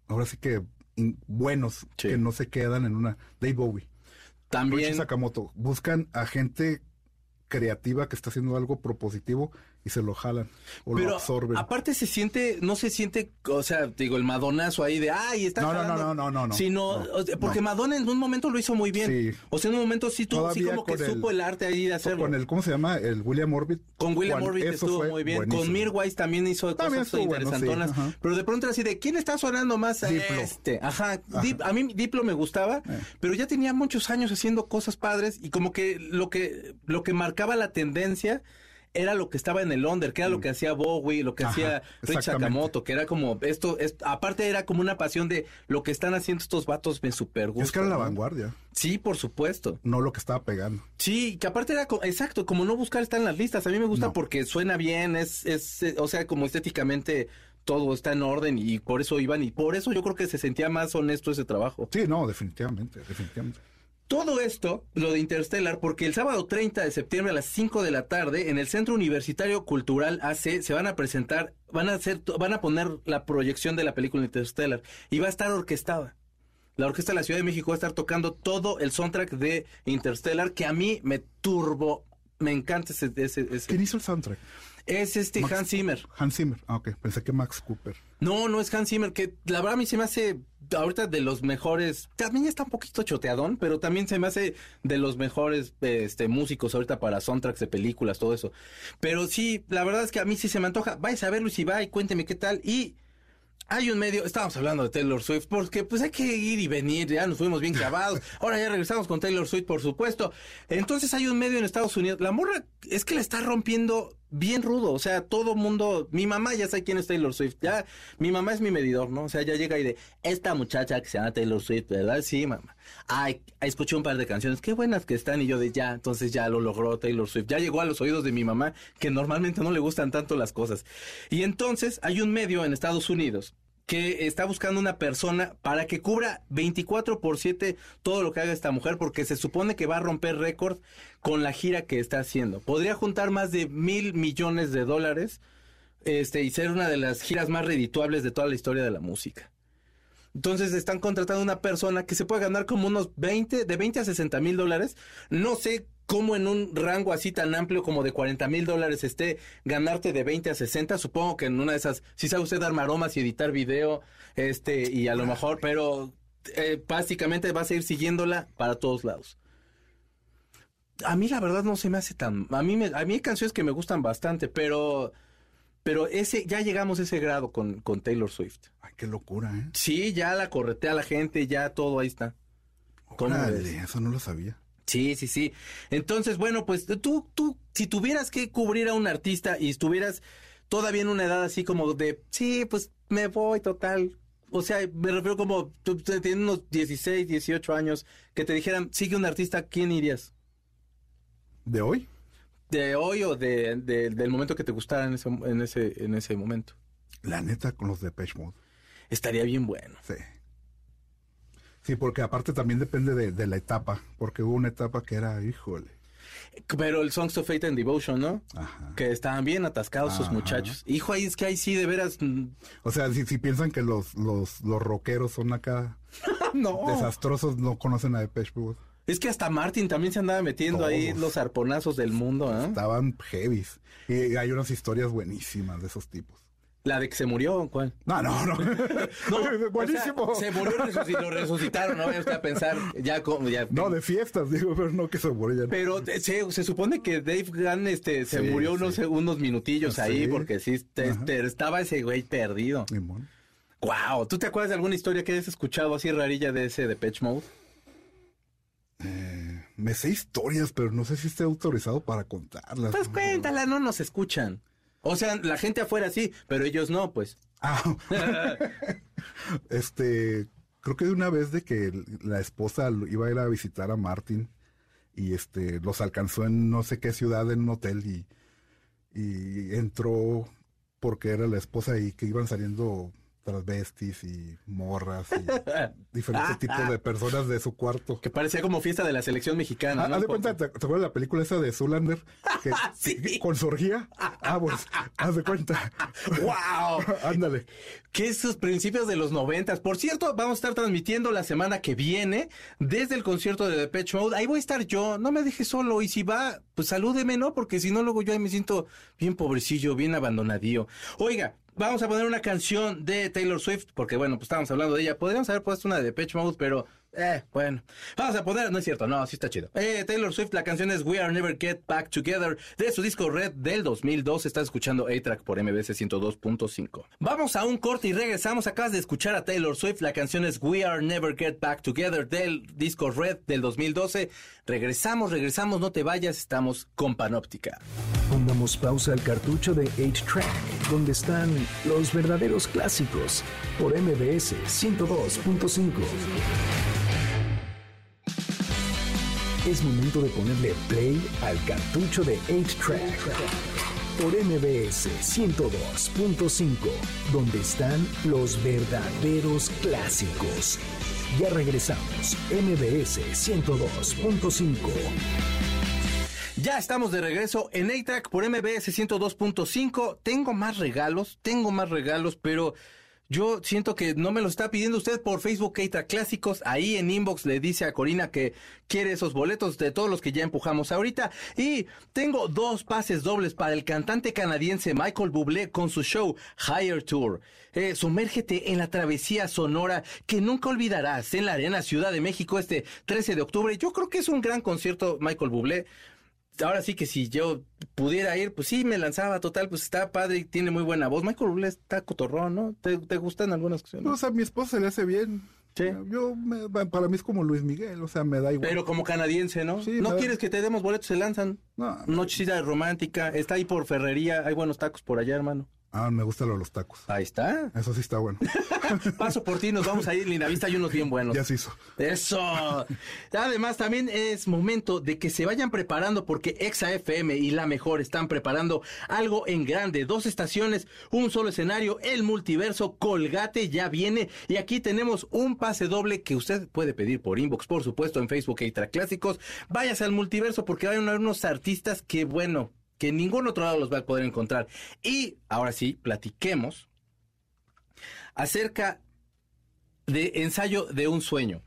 Ahora sí que in- buenos, Sí. que no se quedan en una. Dave Bowie, También. Richie Sakamoto. Buscan a gente creativa que está haciendo algo propositivo y se lo jalan o lo Pero absorben. aparte se siente, no se siente, o sea, digo, el madonazo ahí de, ay, está No, no, jalando", no, no, no, no, Sino, no, porque. Madonna en un momento lo hizo muy bien. Sí. O sea, en un momento sí, tuvo, sí como que el- supo el arte ahí de hacerlo. Con el, ¿cómo se llama? El William Orbit. Con William Orbit estuvo muy bien. buenísimo. Con Mirwais también hizo También cosas bueno, sí, interesantonas. ajá. pero de pronto era así de, ¿quién está sonando más? Diplo. Este. Ajá. Dip- a mí Diplo me gustaba, Eh. pero ya tenía muchos años haciendo cosas padres y como que lo que, lo que marcaba la tendencia era lo que estaba en el under, que era lo que hacía Bowie, lo que Mm. Ajá, hacía Rich. Sakamoto, que era como esto, es, aparte era como una pasión de lo que están haciendo estos vatos me super gusta. Es que era la ¿no? vanguardia, Sí, por supuesto. no lo que estaba pegando. Sí, que aparte era, exacto, como no buscar estar en las listas. A mí me gusta No. porque suena bien, es, es, o sea, como estéticamente todo está en orden y por eso iban y por eso yo creo que se sentía más honesto ese trabajo. Sí, no, definitivamente, definitivamente. Todo esto, lo de Interstellar, porque el sábado 30 de septiembre a las 5 de la tarde en el Centro Universitario Cultural AC se van a presentar, van a hacer, van a poner la proyección de la película Interstellar y va a estar orquestada. La Orquesta de la Ciudad de México va a estar tocando todo el soundtrack de Interstellar que a mí me turbo, me encanta ese, ese, ese- ¿Quién hizo el soundtrack? Es este Max- Hans Zimmer. Hans Zimmer. Ah, ok. Pensé que Max Cooper. No, no es Hans Zimmer, que la verdad a mí se me hace ahorita de los mejores, también está un poquito choteadón, pero también se me hace de los mejores este, músicos ahorita para soundtracks de películas, todo eso. Pero sí, la verdad es que a mí sí se me antoja. Vais a verlo y si va y cuénteme qué tal. Y hay un medio, estábamos hablando de Taylor Swift, porque pues hay que ir y venir, ya nos fuimos bien clavados. Ahora ya regresamos con Taylor Swift, por supuesto. Entonces hay un medio en Estados Unidos. La morra es que la está rompiendo bien rudo. O sea, todo mundo, mi mamá ya sabe quién es Taylor Swift. Ya, mi mamá es mi medidor, ¿no? O sea, ya llega y de, esta muchacha que se llama Taylor Swift, ¿verdad? Sí, mamá. Ay, escuché un par de canciones, qué buenas que están. Y yo de ya, entonces ya lo logró Taylor Swift. Ya llegó a los oídos de mi mamá, que normalmente no le gustan tanto las cosas. Y entonces hay un medio en Estados Unidos que está buscando una persona para que cubra 24 por 7 todo lo que haga esta mujer, porque se supone que va a romper récord con la gira que está haciendo. Podría juntar más de mil millones de dólares este, y ser una de las giras más redituables de toda la historia de la música. Entonces están contratando una persona que se puede ganar como unos 20, de 20 a 60 mil dólares. No sé cómo en un rango así tan amplio como de 40 mil dólares esté ganarte de 20 a 60. Supongo que en una de esas, si sabe usted dar maromas y editar video, este, y a lo mejor, pero eh, básicamente vas a ir siguiéndola para todos lados. A mí la verdad no se me hace tan, a mí me, a mí hay canciones que me gustan bastante, pero, pero ese, ya llegamos a ese grado con, con Taylor Swift. Ay, qué locura, ¿eh? Sí, ya la corretea a la gente, ya todo ahí está. ¿Cómo Órale, eso no lo sabía. Sí, sí, sí. Entonces, bueno, pues tú, tú, si tuvieras que cubrir a un artista y estuvieras todavía en una edad así como de, sí, pues me voy total. O sea, me refiero como, tú tú tienes unos 16, 18 años, que te dijeran, sigue un artista, ¿a ¿quién irías? ¿De hoy? ¿De hoy o de, de- del momento que te gustara en ese, en ese, en ese momento? La neta con los de Depeche Mode. Estaría bien bueno. Sí. Sí, porque aparte también depende de, de la etapa, porque hubo una etapa que era, híjole. Pero el Songs of Fate and Devotion, ¿no? Ajá. Que estaban bien atascados sus Ajá. muchachos. Hijo, ahí es que ahí sí, de veras. mm, O sea, si, si piensan que los, los, los rockeros son acá no. desastrosos, no conocen a Depeche Mode. Es que hasta Martin también se andaba metiendo ahí los arponazos del mundo, ¿eh? Estaban heavies. Y hay unas historias buenísimas de esos tipos. La de que se murió, ¿cuál? No, no, no. No, Buenísimo. o sea, se murió y lo resucitaron, no vaya usted a pensar, ya ya. No, de fiestas, digo, pero no que se murieran. Pero se, se supone que Dave Gunn este, se Sí, murió unos, sí. unos minutillos ahí Sí. porque sí, te- Ajá. te- estaba ese güey perdido. Wow, ¿tú te acuerdas de alguna historia que hayas escuchado así rarilla de ese de Patch Mode? Eh, me sé historias, pero no sé si esté autorizado para contarlas. Pues cuéntala, no nos escuchan. O sea, la gente afuera sí, pero ellos no, pues. Ah, este, creo que de una vez de que la esposa iba a ir a visitar a Martin y este los alcanzó en no sé qué ciudad en un hotel y, y entró porque era la esposa y que iban saliendo transvestis y morras y diferentes tipos de personas de su cuarto. Que parecía como fiesta de la selección mexicana. Ah, haz de cuenta, ¿te, acuerdas de la película esa de Zulander? Que, sí. Con su Ah, pues, haz de cuenta. ¡Wow! Ándale. Que esos principios de los noventas. Por cierto, vamos a estar transmitiendo la semana que viene desde el concierto de Depeche Mode. Ahí voy a estar yo. No me deje solo. Y si va, pues salúdeme, ¿no? Porque si no, luego yo ahí me siento bien pobrecillo, bien abandonadío. Oiga, vamos a poner una canción de Taylor Swift, porque bueno, pues estábamos hablando de ella. Podríamos haber puesto una de Pitch Mode, pero eh, bueno. Vamos a poner, no es cierto, no, sí está chido. Eh, Taylor Swift, la canción es We Are Never Get Back Together de su disco Red del 2002. Estás escuchando A-Track por MBC 102.5. Vamos a un corte y regresamos. Acabas de escuchar a Taylor Swift, la canción es We Are Never Get Back Together del disco Red del 2012. Regresamos, regresamos, no te vayas, estamos con Panóptica. Pongamos pausa al cartucho de 8-Track, donde están los verdaderos clásicos por MBS 102.5. Es momento de ponerle play al cartucho de 8-Track por MBS 102.5, donde están los verdaderos clásicos. Ya regresamos, MBS 102.5. Ya estamos de regreso en A-Track por MBS 102.5. Tengo más regalos, tengo más regalos, pero yo siento que no me lo está pidiendo usted por Facebook Keita Clásicos. Ahí en inbox le dice a Corina que quiere esos boletos de todos los que ya empujamos ahorita. Y tengo dos pases dobles para el cantante canadiense Michael Bublé con su show Higher Tour. Eh, sumérgete en la travesía sonora que nunca olvidarás en la Arena Ciudad de México este 13 de octubre. Yo creo que es un gran concierto Michael Bublé ahora sí que si yo pudiera ir, pues sí, me lanzaba total, pues está padre y tiene muy buena voz. Michael Bublé está cotorrón, ¿no? ¿Te, gustan algunas canciones? o sea, a mi esposa se le hace bien. Sí. Yo, para mí es como Luis Miguel, o sea, me da igual. Pero como canadiense, ¿no? Sí, ¿No quieres que te demos boletos? Se lanzan. No. Nochecita romántica. Está ahí por Ferrería. Hay buenos tacos por allá, hermano. Ah, me gustan los tacos. Ahí está. Eso sí está bueno. Paso por ti, nos vamos a ir. Vista hay unos bien buenos. Ya se hizo. Eso. Además, también es momento de que se vayan preparando porque Exa FM y La Mejor están preparando algo en grande. Dos estaciones, un solo escenario, el multiverso Colgate ya viene. Y aquí tenemos un pase doble que usted puede pedir por inbox, por supuesto, en Facebook Extra Clásicos. Váyase al multiverso porque hay unos artistas que, bueno, que en ningún otro lado los va a poder encontrar. Y ahora sí, platiquemos acerca de ensayo de un sueño,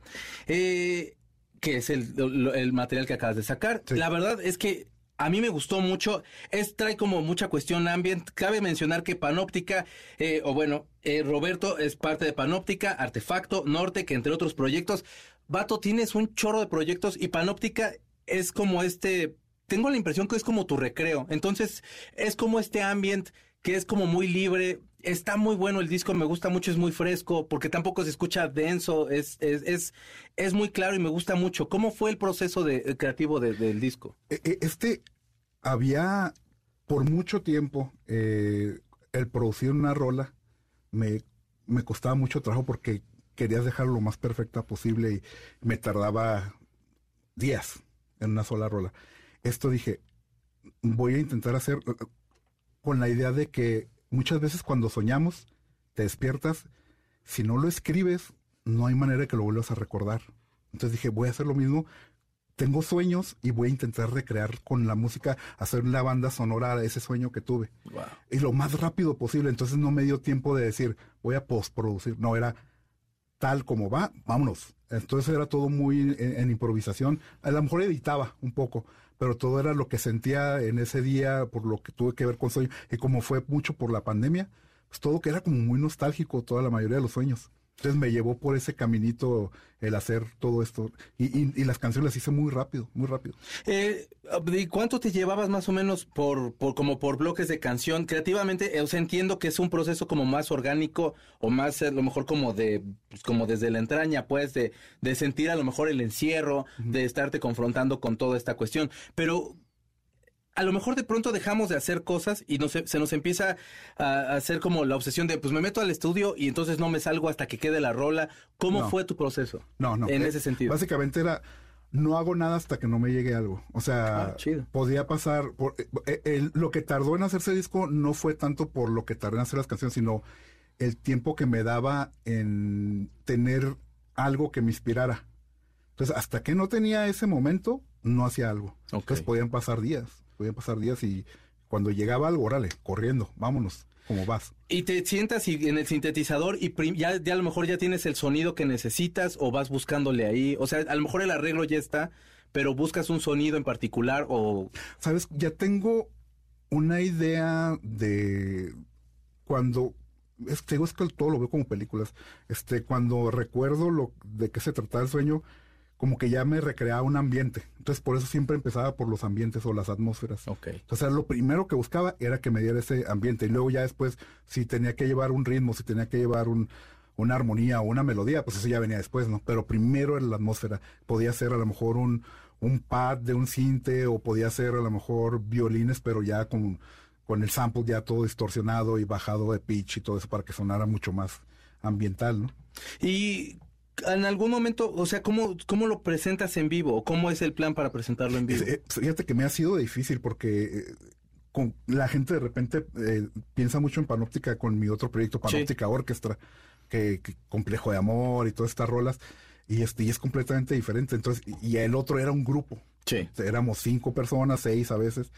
eh, que es el, material que acabas de sacar. La verdad es que a mí me gustó mucho. Es, trae como mucha cuestión ambient. Cabe mencionar que Panóptica, eh, o bueno, eh, Roberto es parte de Panóptica, Artefacto, Norte, que entre otros proyectos. Vato, tienes un chorro de proyectos y Panóptica es como este tengo la impresión que es como tu recreo. Entonces, es como este ambiente que es como muy libre. Está muy bueno el disco, me gusta mucho, es muy fresco, porque tampoco se escucha denso, es, es, es, muy claro y me gusta mucho. ¿Cómo fue el proceso de, creativo del disco? E, e, este había por mucho tiempo eh, el producir una rola me, me costaba mucho trabajo porque querías dejarlo lo más perfecta posible y me tardaba días en una sola rola esto dije, voy a intentar hacer con la idea de que muchas veces cuando soñamos, te despiertas, si no lo escribes, no hay manera de que lo vuelvas a recordar. Entonces dije, voy a hacer lo mismo. Tengo sueños y voy a intentar recrear con la música, hacer la banda sonora de ese sueño que tuve. Y lo más rápido posible. Entonces no me dio tiempo de decir, voy a postproducir. No, era tal como va, vámonos. Entonces era todo muy en, en improvisación. A lo mejor editaba un poco, pero todo era lo que sentía en ese día por lo que tuve que ver con sueño y como fue mucho por la pandemia, pues todo que era como muy nostálgico, toda la mayoría de los sueños. Entonces me llevó por ese caminito el hacer todo esto. Y, las canciones las hice muy rápido, muy rápido. Eh, ¿Y cuánto te llevabas más o menos por, por como por bloques de canción? Creativamente, o sea, entiendo que es un proceso como más orgánico o más a lo mejor como de, pues, como desde la entraña, pues, de, de sentir a lo mejor el encierro, de estarte confrontando con toda esta cuestión. Pero a lo mejor de pronto dejamos de hacer cosas y no se, se nos empieza a, hacer como la obsesión de, pues me meto al estudio y entonces no me salgo hasta que quede la rola. ¿Cómo fue tu proceso? No, no. En eh, ese sentido. Básicamente era, no hago nada hasta que no me llegue algo. O sea, Ah, podía pasar, por, eh, eh, el- lo que tardó en hacerse disco no fue tanto por lo que tardé en hacer las canciones, sino el tiempo que me daba en tener algo que me inspirara. Entonces, hasta que no tenía ese momento, no hacía algo. Entonces podían pasar días, podían pasar días y cuando llegaba algo, órale, corriendo, vámonos, como vas. Y te sientas y- en el sintetizador y ya, ya a lo mejor ya tienes el sonido que necesitas o vas buscándole ahí. O sea, a lo mejor el arreglo ya está, pero buscas un sonido en particular o... Sabes, ya tengo una idea de cuando es que digo, es que todo lo veo como películas. Este, cuando recuerdo lo de qué se trataba el sueño, como que ya me recreaba un ambiente. Entonces, por eso siempre empezaba por los ambientes o las atmósferas. Ok. Entonces, lo primero que buscaba era que me diera ese ambiente. Y luego ya después, si tenía que llevar un ritmo, si tenía que llevar un, una armonía o una melodía, pues eso ya venía después, ¿no? Pero primero era la atmósfera. Podía ser a lo mejor un, un pad de un cinte o podía ser a lo mejor violines, pero ya con, con el sample ya todo distorsionado y bajado de pitch y todo eso para que sonara mucho más ambiental, ¿no? Y en algún momento, o sea, ¿cómo, cómo lo presentas en vivo? ¿O ¿Cómo es el plan para presentarlo en vivo? Eh, Fíjate que me ha sido difícil porque eh, con la gente de repente eh, piensa mucho en Panóptica con mi otro proyecto, Panóptica Orquestra, que, que complejo de amor y todas estas rolas, y este y es completamente diferente. Entonces, y el otro era un grupo. Sí. Éramos cinco personas, seis a veces.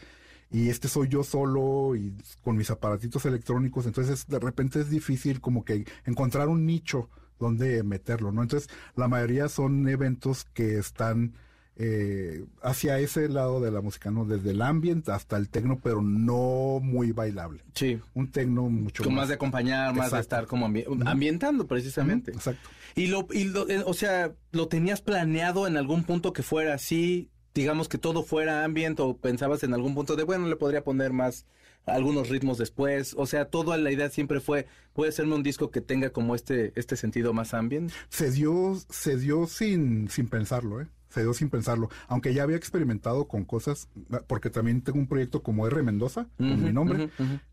Y este soy yo solo y con mis aparatitos electrónicos. Entonces, de repente es difícil como que encontrar un nicho donde meterlo, ¿no? Entonces, la mayoría son eventos que están eh, hacia ese lado de la música, ¿no? Desde el ambient hasta el tecno, pero no muy bailable. Sí. Un tecno mucho más. más de acompañar, más de Exacto. estar como ambi- ambientando precisamente. Exacto. Y lo, y lo- eh, o sea, ¿lo tenías planeado en algún punto que fuera así? Digamos que todo fuera ambient o pensabas en algún punto de, bueno, le podría poner más algunos ritmos después. O sea, toda la idea siempre fue, puede serme un disco que tenga como este, este sentido más ambient. se dio, se dio sin, sin pensarlo, ¿eh? Se dio sin pensarlo. Aunque ya había experimentado con cosas, porque también tengo un proyecto como R. Mendoza, con Ujú, mi nombre,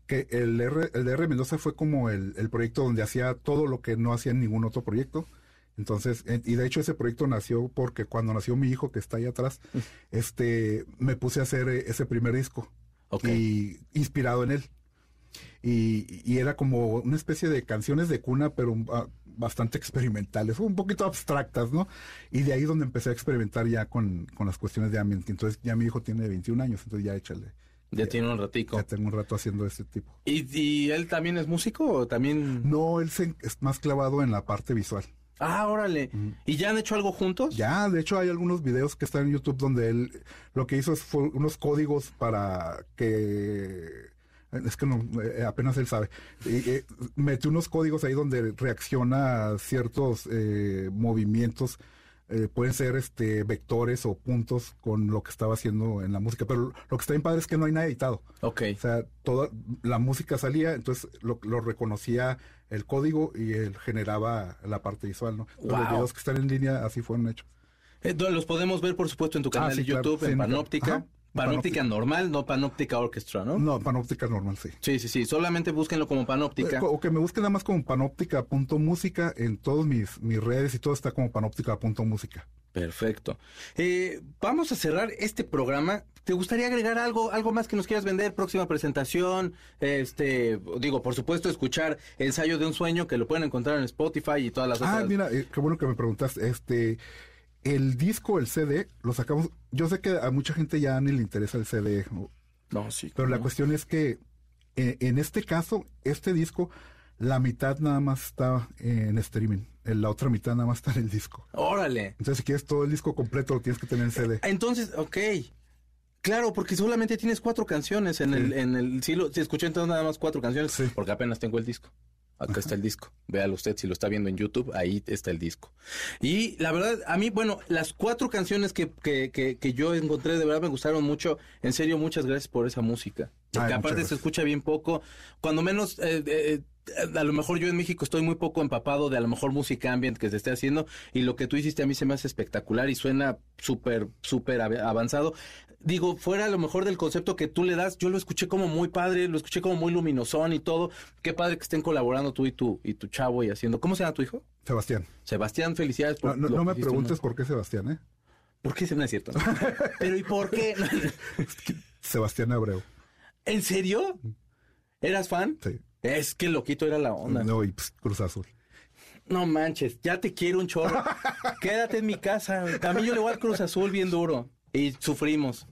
que el, R, el de R. Mendoza fue como el, el proyecto donde hacía todo lo que no hacía en ningún otro proyecto. Entonces, eh, y de hecho ese proyecto nació porque cuando nació mi hijo que está ahí atrás, este, me puse a hacer eh, ese primer disco Y inspirado en él. Y, y era como una especie de canciones de cuna, pero ah, bastante experimentales, un poquito abstractas, ¿no? Y de ahí donde empecé a experimentar ya con, con las cuestiones de ambient. Entonces ya mi hijo tiene 21 años, entonces ya échale. Ya tiene un ratico. Ya tengo un rato haciendo este tipo. ¿Y, y él también es músico o también...? No, él se, es más clavado en la parte visual. Ah, órale. ¿Y ya han hecho algo juntos? Ya, de hecho hay algunos videos que están en YouTube donde él lo que hizo es fue unos códigos para que es que no, eh, apenas él sabe. Eh, metió unos códigos ahí donde reacciona a ciertos eh, movimientos. eh, pueden ser este vectores o puntos con lo que estaba haciendo en la música. Pero lo que está bien padre es que no hay nada editado. Ok. O sea, toda la música salía, entonces lo, lo reconocía el código y él generaba la parte visual, ¿no? Entonces, Los Wow. videos que están en línea así fueron hechos. Eh, los podemos ver, por supuesto, en tu canal Ah, sí, de. YouTube, en. Ajá, Panóptica Panóptica. normal, no Panóptica Orchestra, ¿no? No, Panóptica normal, sí. Sí, sí, sí. Solamente búsquenlo como Panóptica. Eh, O que me busquen nada más como panóptica.música en todas mis, mis redes y todo está como panóptica.música. Perfecto. Eh, vamos a cerrar este programa. ¿Te gustaría agregar algo, algo más que nos quieras vender? Próxima presentación, este, digo, por supuesto, escuchar Ensayo de un Sueño, que lo pueden encontrar en Spotify y todas las Ah, otras. mira, eh, qué bueno que me preguntaste. Este, el disco, el CD, lo sacamos. Yo sé que a mucha gente ya ni le interesa el CD, No, sí. pero la cuestión es que eh, en este caso, este disco, la mitad nada más está en streaming. La otra mitad nada más está en el disco. Órale. Entonces, si quieres todo el disco completo, lo tienes que tener en CD. Entonces, ok. Claro, porque solamente tienes cuatro canciones en el, en el, sí, lo, sí, escuché entonces nada más cuatro canciones, Sí. porque apenas tengo el disco. Acá está el disco. Véalo usted si lo está viendo en YouTube, ahí está el disco. Y la verdad, a mí, bueno, las cuatro canciones que, que, que, que yo encontré de verdad me gustaron mucho. En serio, muchas gracias por esa música. Que aparte se escucha bien poco. Cuando menos, eh, eh, a lo mejor yo en México estoy muy poco empapado de a lo mejor música ambient que se esté haciendo y lo que tú hiciste a mí se me hace espectacular y suena súper, súper avanzado. Digo, fuera a lo mejor del concepto que tú le das, yo lo escuché como muy padre, lo escuché como muy luminosón y todo. Qué padre que estén colaborando tú y tu, y tu chavo y haciendo. ¿Cómo se llama tu hijo? Sebastián. Sebastián, felicidades por No, no, me preguntes por qué Sebastián, ¿eh? ¿Por qué? No es cierto. Pero ¿y por qué? Sebastián Abreu. ¿En serio? ¿Eras fan? Sí. Es que loquito era la onda. No, y pues, Cruz Azul. No manches, ya te quiero un chorro. Quédate en mi casa. A mí yo le voy al Cruz Azul bien duro. Y sufrimos.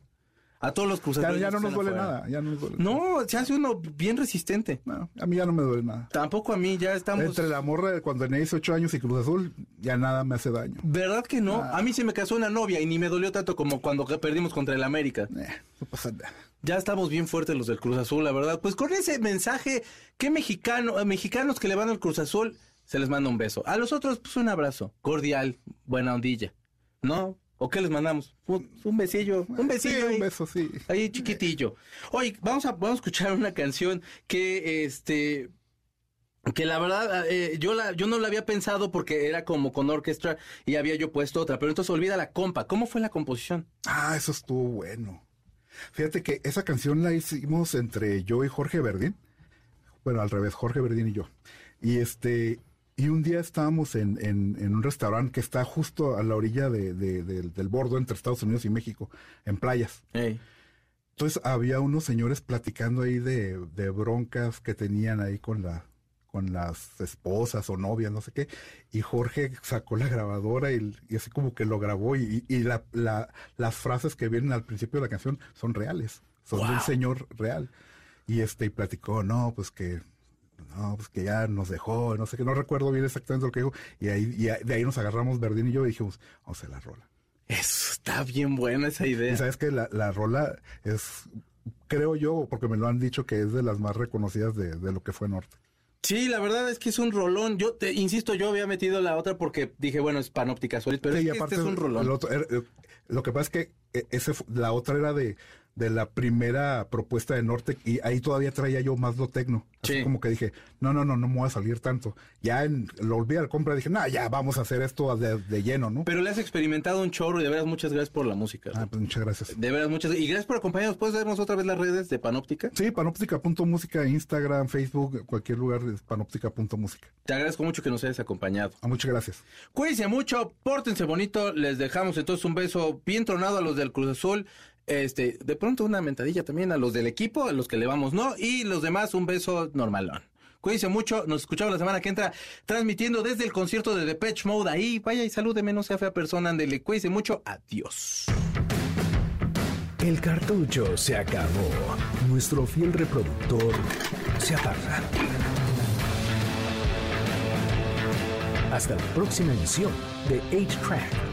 A todos los Cruz Azul. Ya, no nos duele nada. Ya no, nos duele no se hace uno bien resistente. No, a mí ya no me duele nada. Tampoco a mí, ya estamos. Entre la morra de cuando tenía 18 años y Cruz Azul, ya nada me hace daño. ¿Verdad que no? A mí se me casó una novia y ni me dolió tanto como cuando perdimos contra el América. Eh, no pasa nada. Ya estamos bien fuertes los del Cruz Azul, la verdad. Pues con ese mensaje, ¿qué mexicano, mexicanos que le van al Cruz Azul, se les manda un beso. A los otros, pues un abrazo, cordial, buena ondilla. ¿No? ¿O qué les mandamos? Un, besillo, un besillo. un beso, sí. Ahí chiquitillo. Oye, vamos a, vamos a escuchar una canción que, este, que la verdad eh, yo la yo no la había pensado porque era como con orquesta y había yo puesto otra pero entonces olvida la compa cómo fue la composición ah eso estuvo bueno Fíjate que esa canción la hicimos entre yo y Jorge Verdín. Bueno, al revés, Jorge Verdín y yo. Y este, y un día estábamos en, en, un restaurante que está justo a la orilla de, del bordo entre Estados Unidos y México, en playas. Entonces había unos señores platicando ahí de, de broncas que tenían ahí con la, con las esposas o novias, no sé qué, y Jorge sacó la grabadora y, así como que lo grabó y, la, las frases que vienen al principio de la canción son reales, son de un señor real. Y este, y platicó, no, pues que, no, pues que ya nos dejó, no sé qué, no recuerdo bien exactamente lo que dijo, y ahí, de ahí nos agarramos Verdín y yo y dijimos, vamos a la rola. Eso está bien buena esa idea. Y sabes que la, la rola es, creo yo, porque me lo han dicho que es de las más reconocidas de, de lo que fue Norte. Sí, la verdad es que es un rolón. Yo te insisto, yo había metido la otra porque dije, bueno, es panóptica solid, pero este es un rolón. Eh, lo que pasa es que eh, ese, la otra era de de la primera propuesta de Norte y ahí todavía traía yo más lo tecno. Así como que dije, no, no, no, no me voy a salir tanto. Ya en, lo olvidé al compra, dije, no, ya vamos a hacer esto de, lleno, ¿no? Pero le has experimentado un chorro y de veras muchas gracias por la música. Ah, pues muchas gracias. De veras muchas Y gracias por acompañarnos. ¿Puedes darnos otra vez las redes de Panóptica? Sí, panóptica.música, Instagram, Facebook, cualquier lugar de panóptica.música. Te agradezco mucho que nos hayas acompañado. Ah, muchas gracias. Cuídense mucho, pórtense bonito. Les dejamos entonces un beso bien tronado a los del Cruz Azul. Este, de pronto una mentadilla también a los del equipo, a los que le vamos, ¿no? Y los demás un beso normalón. Cuídense mucho, nos escuchamos la semana que entra transmitiendo desde el concierto de Depeche Mode. Ahí, vaya y salúdeme, no sea fea persona, andele. Cuídense mucho, adiós. El cartucho se acabó. Nuestro fiel reproductor se apaga. Hasta la próxima emisión de 8-Track